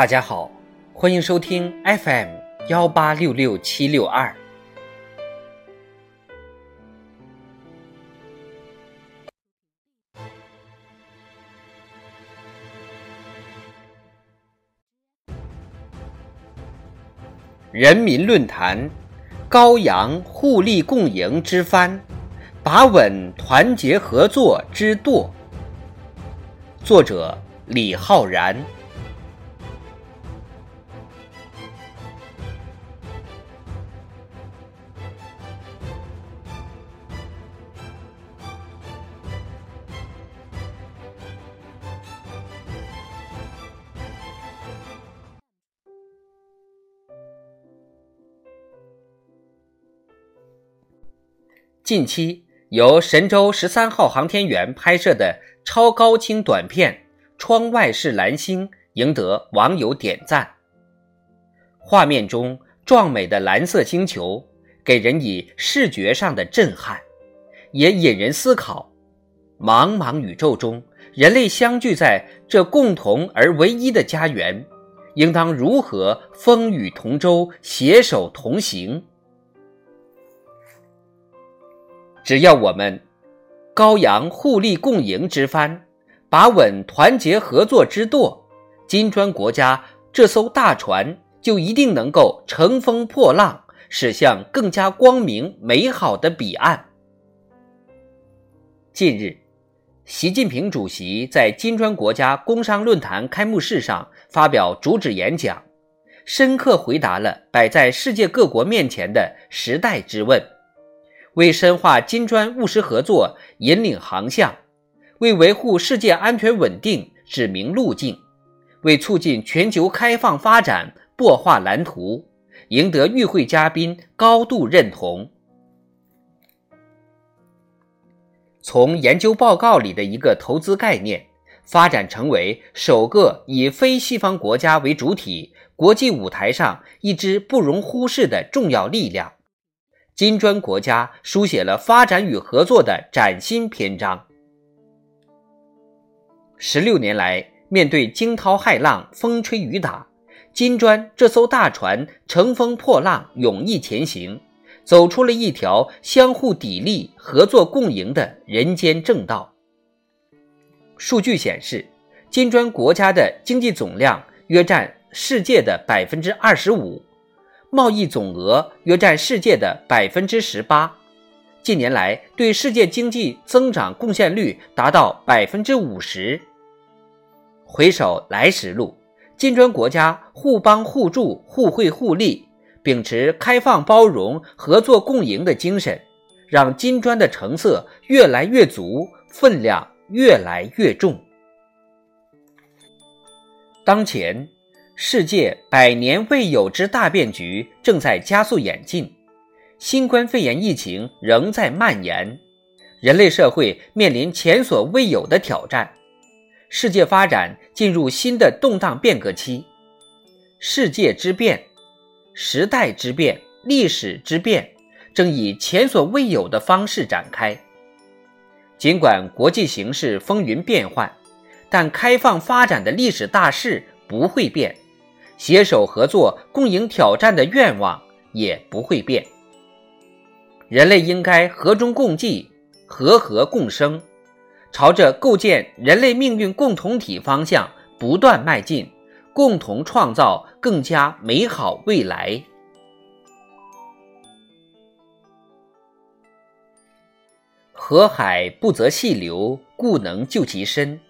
大家好，欢迎收听 FM 幺八六六七六二。人民论坛，高扬互利共赢之帆，把稳团结合作之舵。作者：李浩然。近期，由神舟十三号航天员拍摄的超高清短片《窗外是蓝星》赢得网友点赞。画面中壮美的蓝色星球，给人以视觉上的震撼，也引人思考：茫茫宇宙中，人类相聚在这共同而唯一的家园，应当如何风雨同舟、携手同行？只要我们高扬互利共赢之帆，把稳团结合作之舵，金砖国家这艘大船就一定能够乘风破浪，驶向更加光明美好的彼岸。近日，习近平主席在金砖国家工商论坛开幕式上发表主旨演讲，深刻回答了摆在世界各国面前的时代之问。为深化金砖务实合作引领航向，为维护世界安全稳定指明路径，为促进全球开放发展擘画蓝图，赢得与会嘉宾高度认同。从研究报告里的一个投资概念，发展成为首个以非西方国家为主体、国际舞台上一支不容忽视的重要力量。金砖国家书写了发展与合作的崭新篇章。十六年来，面对惊涛骇浪、风吹雨打，金砖这艘大船乘风破浪、勇毅前行，走出了一条相互砥砺、合作共赢的人间正道。数据显示，金砖国家的经济总量约占世界的百分之二十五。贸易总额约占世界的百分之十八，近年来对世界经济增长贡献率达到百分之五十。回首来时路，金砖国家互帮互助、互惠互利，秉持开放包容、合作共赢的精神，让金砖的成色越来越足，分量越来越重。当前。世界百年未有之大变局正在加速演进，新冠肺炎疫情仍在蔓延，人类社会面临前所未有的挑战，世界发展进入新的动荡变革期。世界之变、时代之变、历史之变正以前所未有的方式展开。尽管国际形势风云变幻，但开放发展的历史大势不会变。携手合作、共赢挑战的愿望也不会变。人类应该和衷共济、和和共生，朝着构建人类命运共同体方向不断迈进，共同创造更加美好未来。河海不择细流，故能就其深。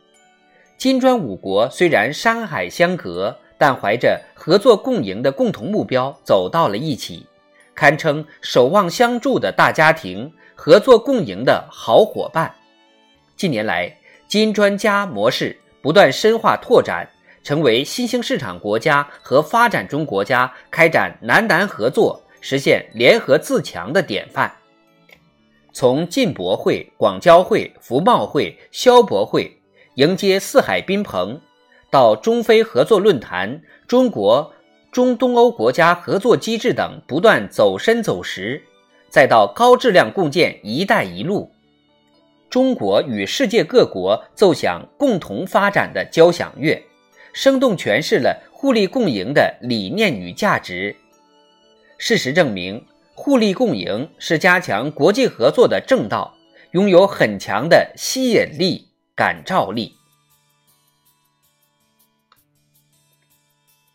金砖五国虽然山海相隔。但怀着合作共赢的共同目标走到了一起，堪称守望相助的大家庭，合作共赢的好伙伴。近年来，金砖加模式不断深化拓展，成为新兴市场国家和发展中国家开展南南合作、实现联合自强的典范。从进博会、广交会、服贸会、消博会，迎接四海宾朋。到中非合作论坛、中国中东欧国家合作机制等不断走深走实，再到高质量共建“一带一路”，中国与世界各国奏响共同发展的交响乐，生动诠释了互利共赢的理念与价值。事实证明，互利共赢是加强国际合作的正道，拥有很强的吸引力、感召力。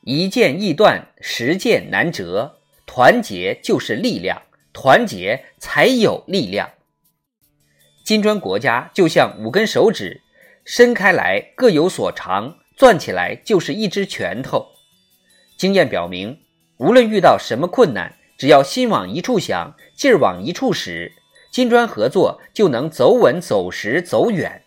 一剑易断，十剑难折。团结就是力量，团结才有力量。金砖国家就像五根手指，伸开来各有所长，攥起来就是一只拳头。经验表明，无论遇到什么困难，只要心往一处想，劲儿往一处使，金砖合作就能走稳、走实、走远。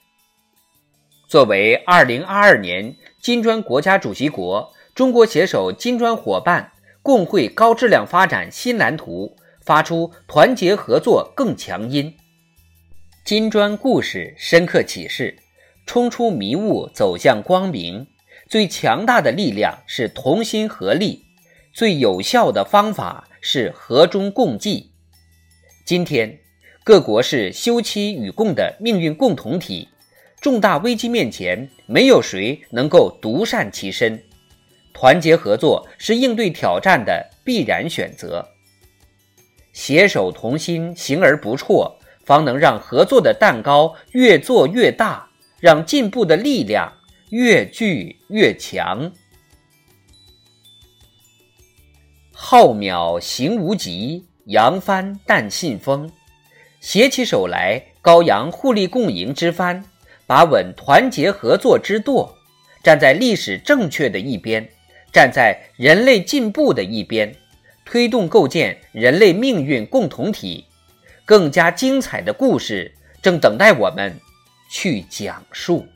作为二零二二年金砖国家主席国，中国携手金砖伙伴。共绘高质量发展新蓝图，发出团结合作更强音。金砖故事深刻启示：冲出迷雾，走向光明。最强大的力量是同心合力，最有效的方法是和衷共济。今天，各国是休戚与共的命运共同体，重大危机面前，没有谁能够独善其身。团结合作是应对挑战的必然选择，携手同心，行而不辍，方能让合作的蛋糕越做越大，让进步的力量越聚越强。浩渺行无极，扬帆但信风。携起手来，高扬互利共赢之帆，把稳团结合作之舵，站在历史正确的一边。站在人类进步的一边，推动构建人类命运共同体，更加精彩的故事正等待我们去讲述。